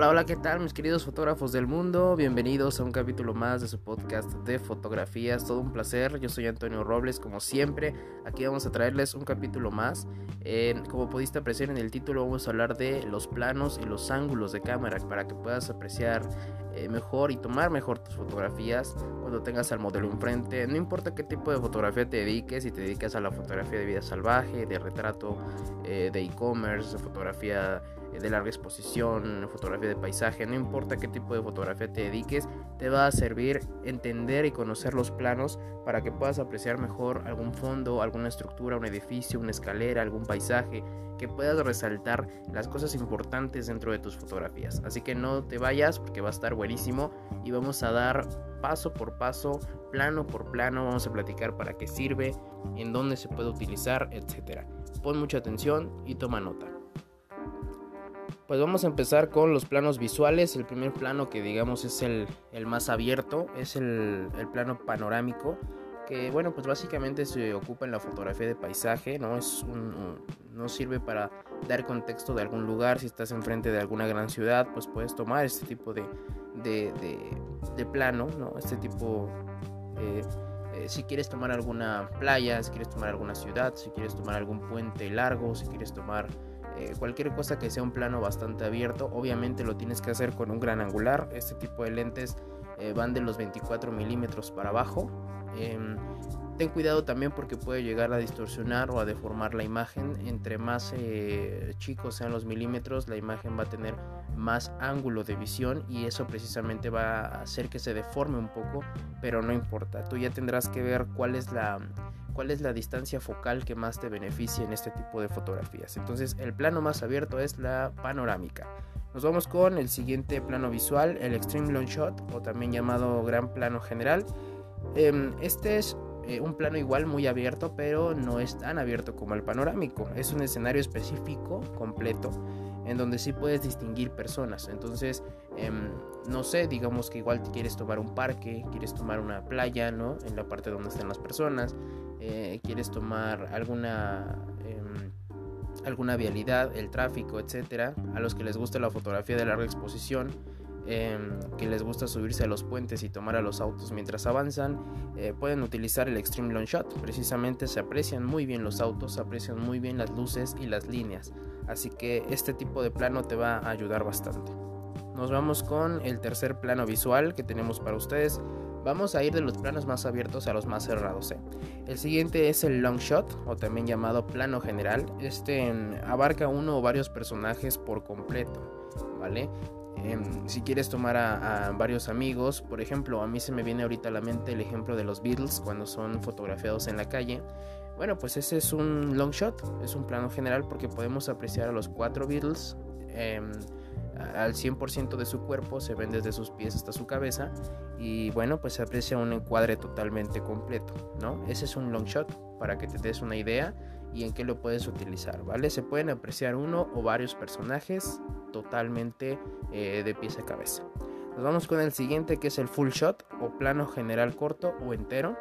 Hola, hola, ¿qué tal mis queridos fotógrafos del mundo? Bienvenidos a un capítulo más de su podcast de fotografías. Todo un placer, yo soy Antonio Robles, como siempre. Aquí vamos a traerles un capítulo más. como pudiste apreciar en el título, vamos a hablar de los planos y los ángulos de cámara para que puedas apreciar eh, mejor y tomar mejor tus fotografías cuando tengas al modelo enfrente. No importa qué tipo de fotografía te dediques, si te dedicas a la fotografía de vida salvaje, de retrato, eh, de e-commerce, de fotografía de larga exposición, fotografía de paisaje, no importa qué tipo de fotografía te dediques, te va a servir entender y conocer los planos para que puedas apreciar mejor algún fondo, alguna estructura, un edificio, una escalera, algún paisaje, que puedas resaltar las cosas importantes dentro de tus fotografías. Así que no te vayas porque va a estar buenísimo y vamos a dar paso por paso, plano por plano, vamos a platicar para qué sirve, en dónde se puede utilizar, etc. Pon mucha atención y toma nota. Pues vamos a empezar con los planos visuales. El primer plano que digamos es el, más abierto, es el, plano panorámico, que bueno, pues básicamente se ocupa en la fotografía de paisaje, ¿no? Es no sirve para dar contexto de algún lugar, si estás enfrente de alguna gran ciudad, pues puedes tomar este tipo de, de, plano, ¿no? Este tipo... Eh, eh, si quieres tomar alguna playa, si quieres tomar alguna ciudad, si quieres tomar algún puente largo, si quieres tomar eh, cualquier cosa que sea un plano bastante abierto, obviamente lo tienes que hacer con un gran angular. Este tipo de lentes eh, van de los 24 milímetros para abajo. Em, ten cuidado también porque puede llegar a distorsionar o a deformar la imagen. Entre más eh, chicos sean los milímetros, la imagen va a tener más ángulo de visión y eso precisamente va a hacer que se deforme un poco, pero no importa. Tú ya tendrás que ver cuál es la cuál es la distancia focal que más te beneficia en este tipo de fotografías. Entonces el plano más abierto es la panorámica. Nos vamos con el siguiente plano visual, el Extreme Long Shot o también llamado Gran Plano General. Em, este es eh, un plano igual muy abierto, pero no es tan abierto como el panorámico. Es un escenario específico, completo, en donde sí puedes distinguir personas. Entonces, em, no sé, digamos que igual quieres tomar un parque, quieres tomar una playa, ¿no? En la parte donde están las personas, eh, quieres tomar alguna em, alguna vialidad, el tráfico, etcétera, a los que les gusta la fotografía de larga exposición, em, que les gusta subirse a los puentes y tomar a los autos mientras avanzan, eh, pueden utilizar el Extreme Long Shot. Precisamente se aprecian muy bien los autos, se aprecian muy bien las luces y las líneas. Así que este tipo de plano te va a ayudar bastante. Nos vamos con el tercer plano visual que tenemos para ustedes. Vamos a ir de los planos más abiertos a los más cerrados. ¿eh? El siguiente es el long shot o también llamado plano general. Este abarca uno o varios personajes por completo, ¿vale? Em, si quieres tomar a, varios amigos, por ejemplo, a mí se me viene ahorita a la mente el ejemplo de los Beatles cuando son fotografiados en la calle. Bueno, pues ese es un long shot, es un plano general porque podemos apreciar a los cuatro Beatles. Em, al 100% de su cuerpo, se ven desde sus pies hasta su cabeza y bueno, pues se aprecia un encuadre totalmente completo, ¿no? Ese es un long shot para que te des una idea y en qué lo puedes utilizar, ¿vale? Se pueden apreciar uno o varios personajes totalmente eh, de pies a cabeza. Nos vamos con el siguiente que es el full shot o plano general corto o entero.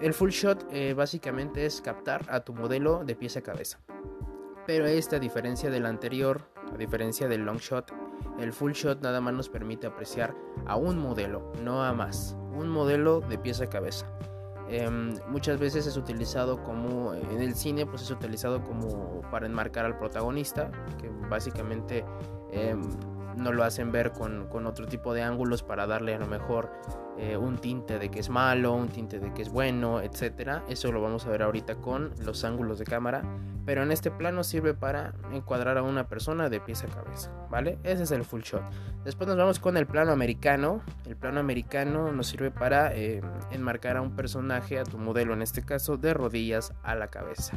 El full shot eh, básicamente es captar a tu modelo de pies a cabeza. Pero esta, a diferencia del anterior, a diferencia del long shot, el full shot nada más nos permite apreciar a un modelo, no a más. Un modelo de pieza a cabeza. Em, muchas veces es utilizado como en el cine, pues es utilizado como para enmarcar al protagonista, que básicamente em, no lo hacen ver con, con, otro tipo de ángulos para darle a lo mejor eh, un tinte de que es malo, un tinte de que es bueno, etcétera. Eso lo vamos a ver ahorita con los ángulos de cámara. Pero en este plano sirve para encuadrar a una persona de pies a cabeza, ¿vale? Ese es el full shot. Después nos vamos con el plano americano. El plano americano nos sirve para eh, enmarcar a un personaje, a tu modelo en este caso, de rodillas a la cabeza.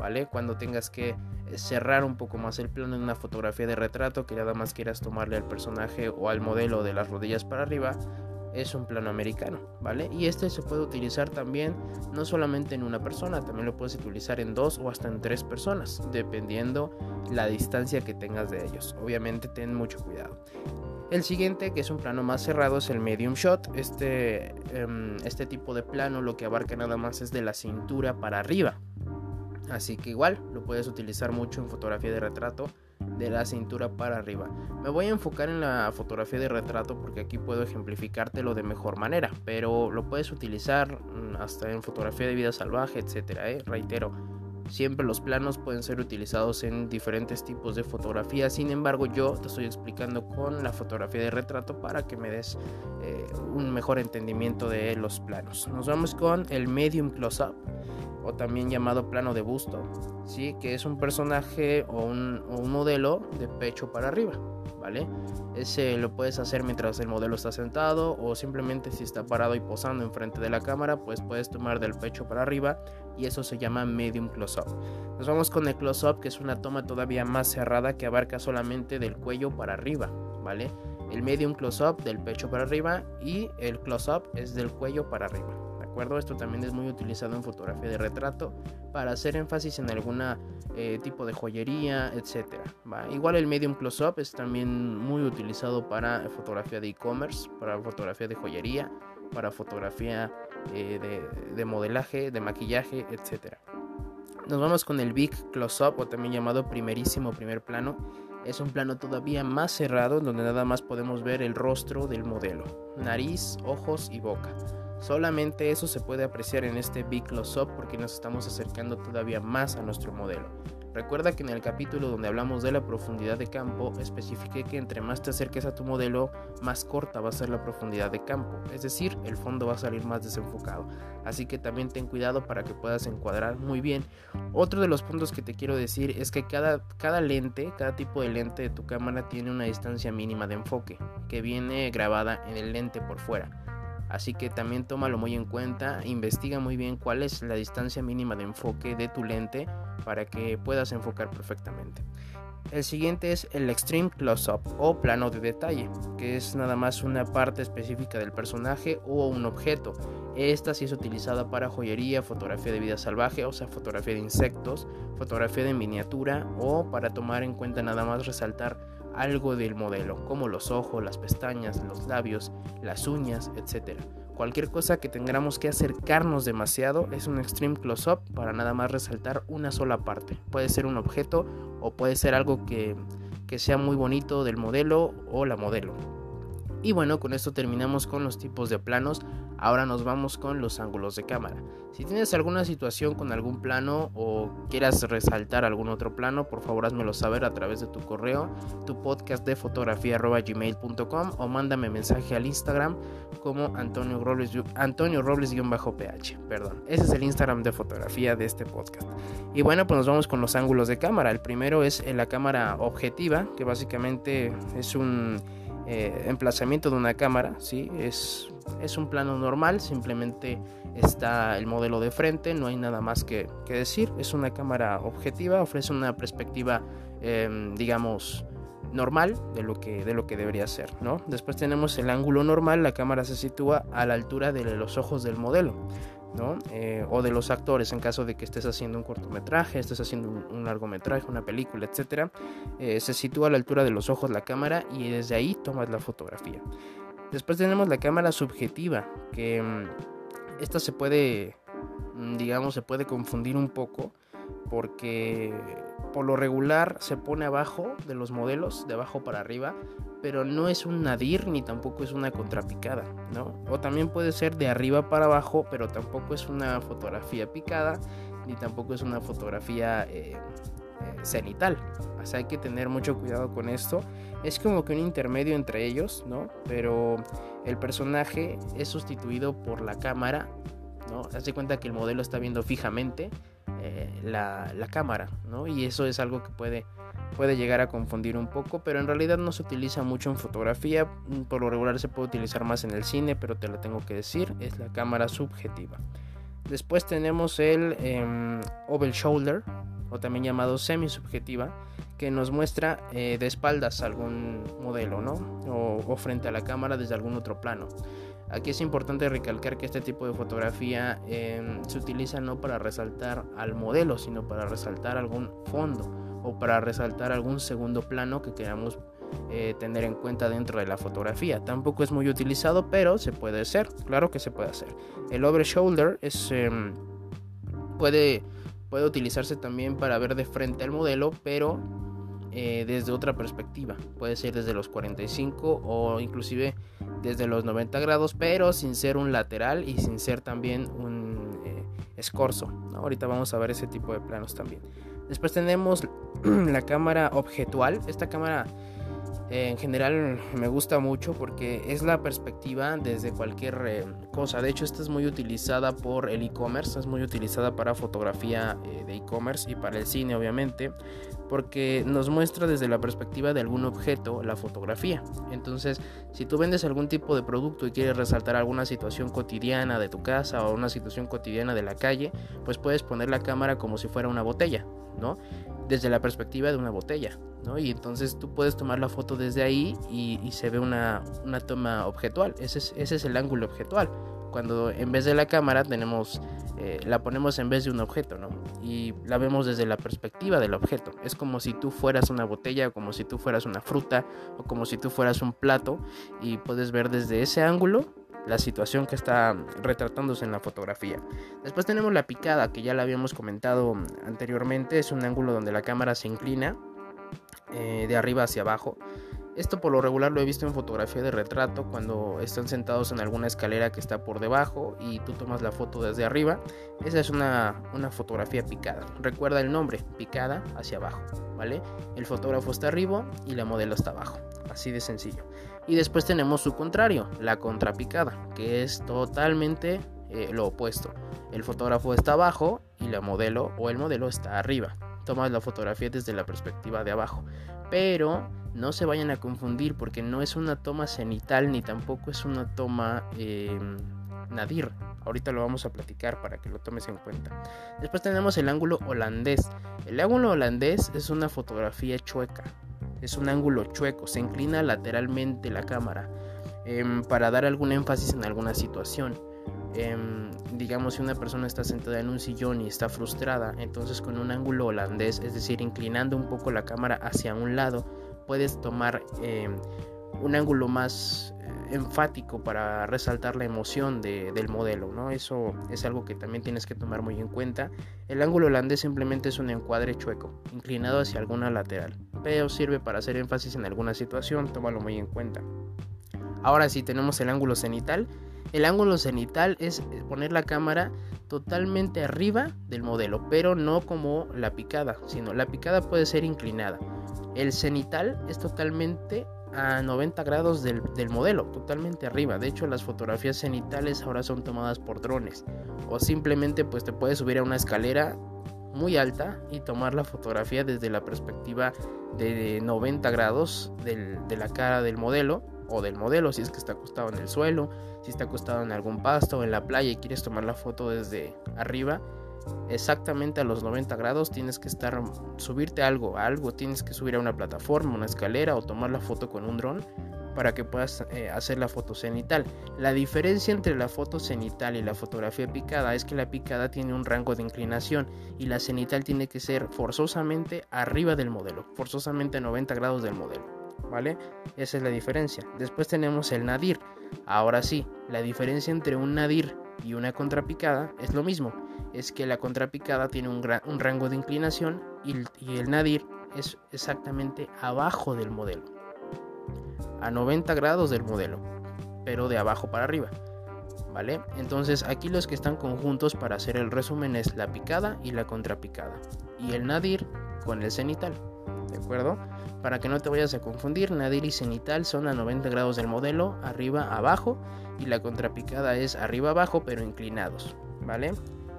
¿Vale? Cuando tengas que eh, cerrar un poco más el plano en una fotografía de retrato que nada más quieras tomarle al personaje o al modelo de las rodillas para arriba, es un plano americano, ¿vale? Y este se puede utilizar también no solamente en una persona, también lo puedes utilizar en dos o hasta en tres personas, dependiendo la distancia que tengas de ellos. Obviamente ten mucho cuidado. El siguiente, que es un plano más cerrado, es el medium shot. Este, em, este tipo de plano lo que abarca nada más es de la cintura para arriba. Así que igual lo puedes utilizar mucho en fotografía de retrato de la cintura para arriba. Me voy a enfocar en la fotografía de retrato porque aquí puedo ejemplificártelo de mejor manera, pero lo puedes utilizar mm, hasta en fotografía de vida salvaje, etcétera. ¿eh? Reitero, siempre los planos pueden ser utilizados en diferentes tipos de fotografía. Sin embargo, yo te estoy explicando con la fotografía de retrato para que me des eh, un mejor entendimiento de los planos. Nos vamos con el medium close-up o también llamado plano de busto, ¿sí? que es un personaje o un, modelo de pecho para arriba. ¿Vale? Ese lo puedes hacer mientras el modelo está sentado o simplemente si está parado y posando enfrente de la cámara, pues puedes tomar del pecho para arriba y eso se llama medium close-up. Nos vamos con el close-up que es una toma todavía más cerrada que abarca solamente del cuello para arriba, ¿vale? El medium close-up del pecho para arriba y el close-up es del cuello para arriba acuerdo? Esto también es muy utilizado en fotografía de retrato para hacer énfasis en algún eh, tipo de joyería, etcétera. Igual el medium close-up es también muy utilizado para fotografía de e-commerce, para fotografía de joyería, para fotografía eh, de, de modelaje, de maquillaje, etcétera. Nos vamos con el Big Close-Up o también llamado primerísimo primer plano. Es un plano todavía más cerrado donde nada más podemos ver el rostro del modelo, nariz, ojos y boca. Solamente eso se puede apreciar en este Big Close-Up porque nos estamos acercando todavía más a nuestro modelo. Recuerda que en el capítulo donde hablamos de la profundidad de campo, especifiqué que entre más te acerques a tu modelo, más corta va a ser la profundidad de campo, es decir, el fondo va a salir más desenfocado. Así que también ten cuidado para que puedas encuadrar muy bien. Otro de los puntos que te quiero decir es que cada, cada lente, cada tipo de lente de tu cámara tiene una distancia mínima de enfoque, que viene grabada en el lente por fuera. Así que también tómalo muy en cuenta, investiga muy bien cuál es la distancia mínima de enfoque de tu lente para que puedas enfocar perfectamente. El siguiente es el Extreme Close-Up o plano de detalle, que es nada más una parte específica del personaje o un objeto. Esta sí es utilizada para joyería, fotografía de vida salvaje, o sea, fotografía de insectos, fotografía de miniatura o para tomar en cuenta nada más resaltar algo del modelo, como los ojos, las pestañas, los labios, las uñas, etc. Cualquier cosa que tengamos que acercarnos demasiado es un extreme close-up para nada más resaltar una sola parte. Puede ser un objeto o puede ser algo que, que sea muy bonito del modelo o la modelo. Y bueno, con esto terminamos con los tipos de planos. Ahora nos vamos con los ángulos de cámara. Si tienes alguna situación con algún plano o quieras resaltar algún otro plano, por favor házmelo saber a través de tu correo, tu podcast de fotografía gmail.com o mándame mensaje al Instagram como Antonio Robles, Antonio Robles-ph. Perdón, ese es el Instagram de fotografía de este podcast. Y bueno, pues nos vamos con los ángulos de cámara. El primero es la cámara objetiva, que básicamente es un eh, emplazamiento de una cámara, ¿sí? Es, es un plano normal, simplemente está el modelo de frente, no hay nada más que, decir. Es una cámara objetiva, ofrece una perspectiva, em, digamos, normal de lo que de lo que debería ser, ¿no? Después tenemos el ángulo normal, la cámara se sitúa a la altura de los ojos del modelo. Eh, o de los actores en caso de que estés haciendo un cortometraje, estés haciendo un, largometraje, una película, etc. Eh, se sitúa a la altura de los ojos la cámara y desde ahí tomas la fotografía. Después tenemos la cámara subjetiva, que mm, esta se puede, mm, digamos, se puede confundir un poco porque por lo regular se pone abajo de los modelos, de abajo para arriba, pero no es un nadir ni tampoco es una contrapicada, ¿no? O también puede ser de arriba para abajo, pero tampoco es una fotografía picada, ni tampoco es una fotografía eh, eh, cenital. Así hay que tener mucho cuidado con esto. Es como que un intermedio entre ellos, ¿no? Pero el personaje es sustituido por la cámara, ¿no? Haz cuenta que el modelo está viendo fijamente eh, la, la, cámara, ¿no? Y eso es algo que puede puede llegar a confundir un poco, pero en realidad no se utiliza mucho en fotografía, mm, por lo regular se puede utilizar más en el cine, pero te lo tengo que decir, es la cámara subjetiva. Después tenemos el eh, Oval Shoulder, o también llamado semi-subjetiva, que nos muestra eh, de espaldas algún modelo, ¿no? O, frente a la cámara desde algún otro plano. Aquí es importante recalcar que este tipo de fotografía em, se utiliza no para resaltar al modelo, sino para resaltar algún fondo o para resaltar algún segundo plano que queramos eh, tener en cuenta dentro de la fotografía. Tampoco es muy utilizado, pero se puede hacer, claro que se puede hacer. El over shoulder es, em, puede, puede utilizarse también para ver de frente al modelo, pero eh, desde otra perspectiva. Puede ser desde los 45 o inclusive desde los 90 grados, pero sin ser un lateral y sin ser también un eh, escorzo. Ahorita vamos a ver ese tipo de planos también. Después tenemos la cámara objetual. Esta cámara en general me gusta mucho porque es la perspectiva desde cualquier eh, cosa. De hecho, esta es muy utilizada por el e-commerce, es muy utilizada para fotografía eh, de e-commerce y para el cine, obviamente, porque nos muestra desde la perspectiva de algún objeto la fotografía. Entonces, si tú vendes algún tipo de producto y quieres resaltar alguna situación cotidiana de tu casa o una situación cotidiana de la calle, pues puedes poner la cámara como si fuera una botella, ¿no? Desde la perspectiva de una botella. Y entonces tú puedes tomar la foto desde ahí y, se ve una, toma objetual. Ese es, ese es, el ángulo objetual. Cuando en vez de la cámara tenemos, eh, la ponemos en vez de un objeto, ¿no? Y la vemos desde la perspectiva del objeto. Es como si tú fueras una botella, o como si tú fueras una fruta, o como si tú fueras un plato, y puedes ver desde ese ángulo la situación que está retratándose en la fotografía. Después tenemos la picada, que ya la habíamos comentado anteriormente, es un ángulo donde la cámara se inclina eh, de arriba hacia abajo. Esto por lo regular lo he visto en fotografía de retrato cuando están sentados en alguna escalera que está por debajo y tú tomas la foto desde arriba. Esa es una, fotografía picada. Recuerda el nombre, picada hacia abajo, ¿vale? El fotógrafo está arriba y la modelo está abajo. Así de sencillo. Y después tenemos su contrario, la contrapicada, que es totalmente eh, lo opuesto. El fotógrafo está abajo y la modelo o el modelo está arriba tomas la fotografía desde la perspectiva de abajo. Pero no se vayan a confundir porque no es una toma cenital ni tampoco es una toma em, nadir. Ahorita lo vamos a platicar para que lo tomes en cuenta. Después tenemos el ángulo holandés. El ángulo holandés es una fotografía chueca. Es un ángulo chueco. Se inclina lateralmente la cámara em, para dar algún énfasis en alguna situación. Em, digamos si una persona está sentada en un sillón y está frustrada, entonces con un ángulo holandés, es decir, inclinando un poco la cámara hacia un lado, puedes tomar em, un ángulo más eh, enfático para resaltar la emoción del modelo, ¿no? Eso es algo que también tienes que tomar muy en cuenta. El ángulo holandés simplemente es un encuadre chueco, inclinado hacia alguna lateral, pero sirve para hacer énfasis en alguna situación, tómalo muy en cuenta. Ahora sí tenemos el ángulo cenital, el ángulo cenital es poner la cámara totalmente arriba del modelo, pero no como la picada, sino la picada puede ser inclinada. El cenital es totalmente a 90 grados del, modelo, totalmente arriba. De hecho, las fotografías cenitales ahora son tomadas por drones. O simplemente pues te puedes subir a una escalera muy alta y tomar la fotografía desde la perspectiva de 90 grados de la cara del modelo o del modelo si es que está acostado en el suelo, si está acostado en algún pasto en la playa y quieres tomar la foto desde arriba, exactamente a los 90 grados tienes que estar subirte algo, algo tienes que subir a una plataforma, una escalera o tomar la foto con un dron para que puedas eh, hacer la foto cenital. La diferencia entre la foto cenital y la fotografía picada es que la picada tiene un rango de inclinación y la cenital tiene que ser forzosamente arriba del modelo, forzosamente a 90 grados del modelo. ¿Vale? Esa es la diferencia. Después tenemos el nadir. Ahora sí, la diferencia entre un nadir y una contrapicada es lo mismo. Es que la contrapicada tiene un, un rango de inclinación y, y el nadir es exactamente abajo del modelo. A 90 grados del modelo, pero de abajo para arriba. ¿Vale? Entonces aquí los que están conjuntos para hacer el resumen es la picada y la contrapicada. Y el nadir con el cenital. ¿De acuerdo? Para que no te vayas a confundir, nadir y cenital son a 90 grados del modelo, arriba abajo, y la contrapicada es arriba abajo pero inclinados, ¿vale?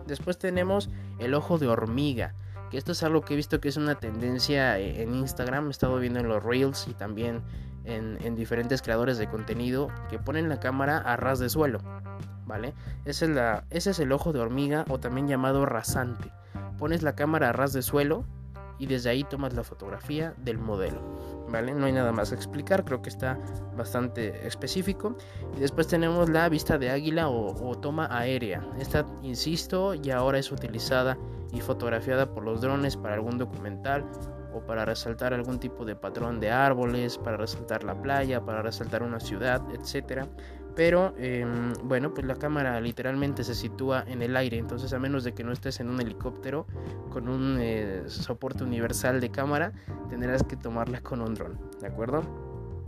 Después tenemos el ojo de hormiga, que esto es algo que he visto que es una tendencia eh, en Instagram, he estado viendo en los Reels y también en, diferentes creadores de contenido que ponen la cámara a ras de suelo, ¿vale? Ese es, la, ese es el ojo de hormiga o también llamado rasante. Pones la cámara a ras de suelo y desde ahí tomas la fotografía del modelo. ¿Vale? No hay nada más a explicar, creo que está bastante específico. Y después tenemos la vista de águila o, toma aérea. Esta, insisto, ya ahora es utilizada y fotografiada por los drones para algún documental o para resaltar algún tipo de patrón de árboles, para resaltar la playa, para resaltar una ciudad, etc. Pero em, bueno, pues la cámara literalmente se sitúa en el aire, entonces a menos de que no estés en un helicóptero con un eh, soporte universal de cámara, tendrás que tomarla con un dron, ¿de acuerdo?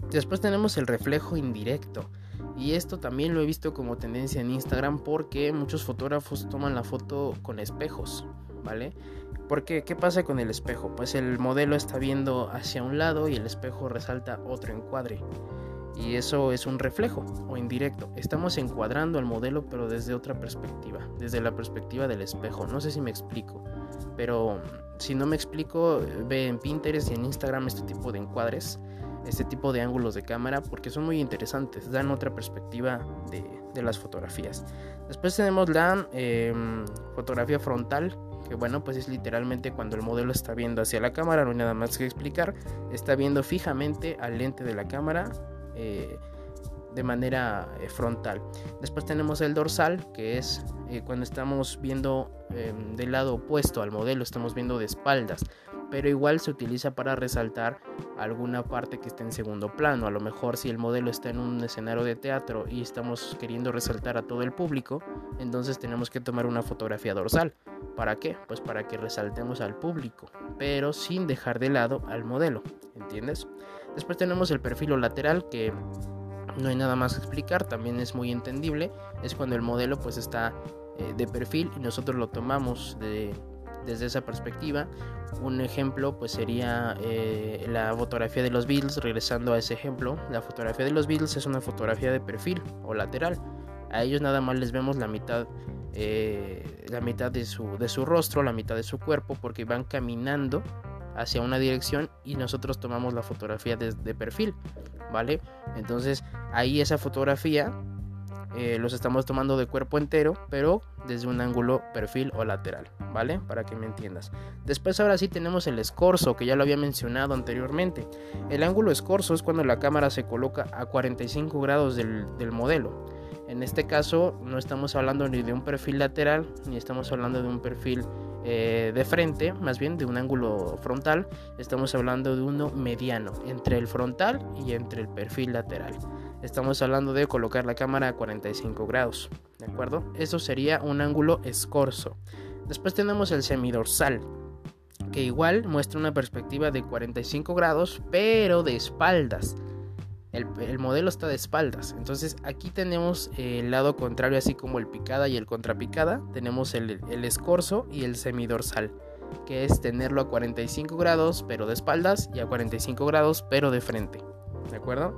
Después tenemos el reflejo indirecto. Y esto también lo he visto como tendencia en Instagram porque muchos fotógrafos toman la foto con espejos, ¿vale? Porque, ¿qué pasa con el espejo? Pues el modelo está viendo hacia un lado y el espejo resalta otro encuadre. Y eso es un reflejo o indirecto. Estamos encuadrando al modelo pero desde otra perspectiva, desde la perspectiva del espejo. No sé si me explico, pero si no me explico, ve en Pinterest y en Instagram este tipo de encuadres, este tipo de ángulos de cámara porque son muy interesantes, dan otra perspectiva de, las fotografías. Después tenemos la em, fotografía frontal, que bueno, pues es literalmente cuando el modelo está viendo hacia la cámara, no hay nada más que explicar, está viendo fijamente al lente de la cámara eh, de manera eh, frontal. Después tenemos el dorsal, que es eh, cuando estamos viendo em, del lado opuesto al modelo, estamos viendo de espaldas, pero igual se utiliza para resaltar alguna parte que esté en segundo plano. A lo mejor si el modelo está en un escenario de teatro y estamos queriendo resaltar a todo el público, entonces tenemos que tomar una fotografía dorsal. ¿Para qué? Pues para que resaltemos al público, pero sin dejar de lado al modelo, ¿entiendes? Después tenemos el perfil lateral que no hay nada más que explicar, también es muy entendible. Es cuando el modelo pues está eh, de perfil y nosotros lo tomamos desde esa perspectiva. Un ejemplo pues sería eh, la fotografía de los Beatles, regresando a ese ejemplo. La fotografía de los Beatles es una fotografía de perfil o lateral. A ellos nada más les vemos la mitad, eh, la mitad de su, de su rostro, la mitad de su cuerpo, porque van caminando hacia una dirección y nosotros tomamos la fotografía de, perfil, ¿vale? Entonces ahí esa fotografía eh, los estamos tomando de cuerpo entero, pero desde un ángulo perfil o lateral, ¿vale? Para que me entiendas. Después ahora sí tenemos el escorzo, que ya lo había mencionado anteriormente. El ángulo escorzo es cuando la cámara se coloca a 45 grados del modelo. En este caso no estamos hablando ni de un perfil lateral, ni estamos hablando de un perfil eh, de frente, más bien de un ángulo frontal, estamos hablando de uno mediano entre el frontal y entre el perfil lateral. Estamos hablando de colocar la cámara a 45 grados, ¿de acuerdo? Eso sería un ángulo escorzo. Después tenemos el semidorsal, que igual muestra una perspectiva de 45 grados, pero de espaldas el, modelo está de espaldas. Entonces aquí tenemos el lado contrario, así como el picada y el contrapicada. Tenemos el, el escorzo y el semidorsal, que es tenerlo a 45 grados pero de espaldas y a 45 grados pero de frente. ¿De acuerdo?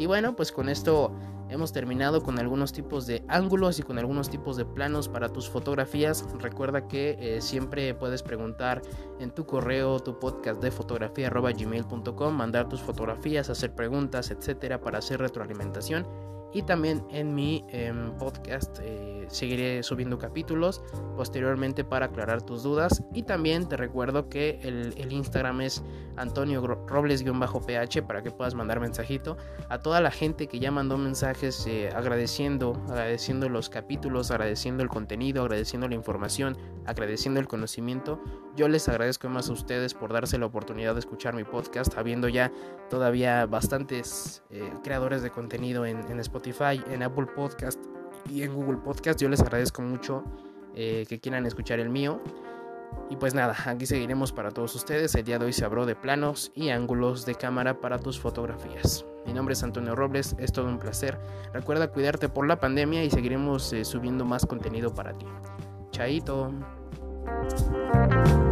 Y bueno, pues con esto Hemos terminado con algunos tipos de ángulos y con algunos tipos de planos para tus fotografías. Recuerda que eh, siempre puedes preguntar en tu correo, tu podcast de fotografía gmail.com, mandar tus fotografías, hacer preguntas, etcétera, para hacer retroalimentación y también en mi em, podcast eh, seguiré subiendo capítulos posteriormente para aclarar tus dudas. Y también te recuerdo que el, Instagram es Antonio Robles-PH para que puedas mandar mensajito a toda la gente que ya mandó mensajes eh, agradeciendo, agradeciendo los capítulos, agradeciendo el contenido, agradeciendo la información, agradeciendo el conocimiento. Yo les agradezco más a ustedes por darse la oportunidad de escuchar mi podcast, habiendo ya todavía bastantes eh, creadores de contenido en, Spotify, en Apple Podcast y en Google Podcast. Yo les agradezco mucho eh, que quieran escuchar el mío. Y pues nada, aquí seguiremos para todos ustedes. El día de hoy se habló de planos y ángulos de cámara para tus fotografías. Mi nombre es Antonio Robles, es todo un placer. Recuerda cuidarte por la pandemia y seguiremos eh, subiendo más contenido para ti. Chaito. Thank you.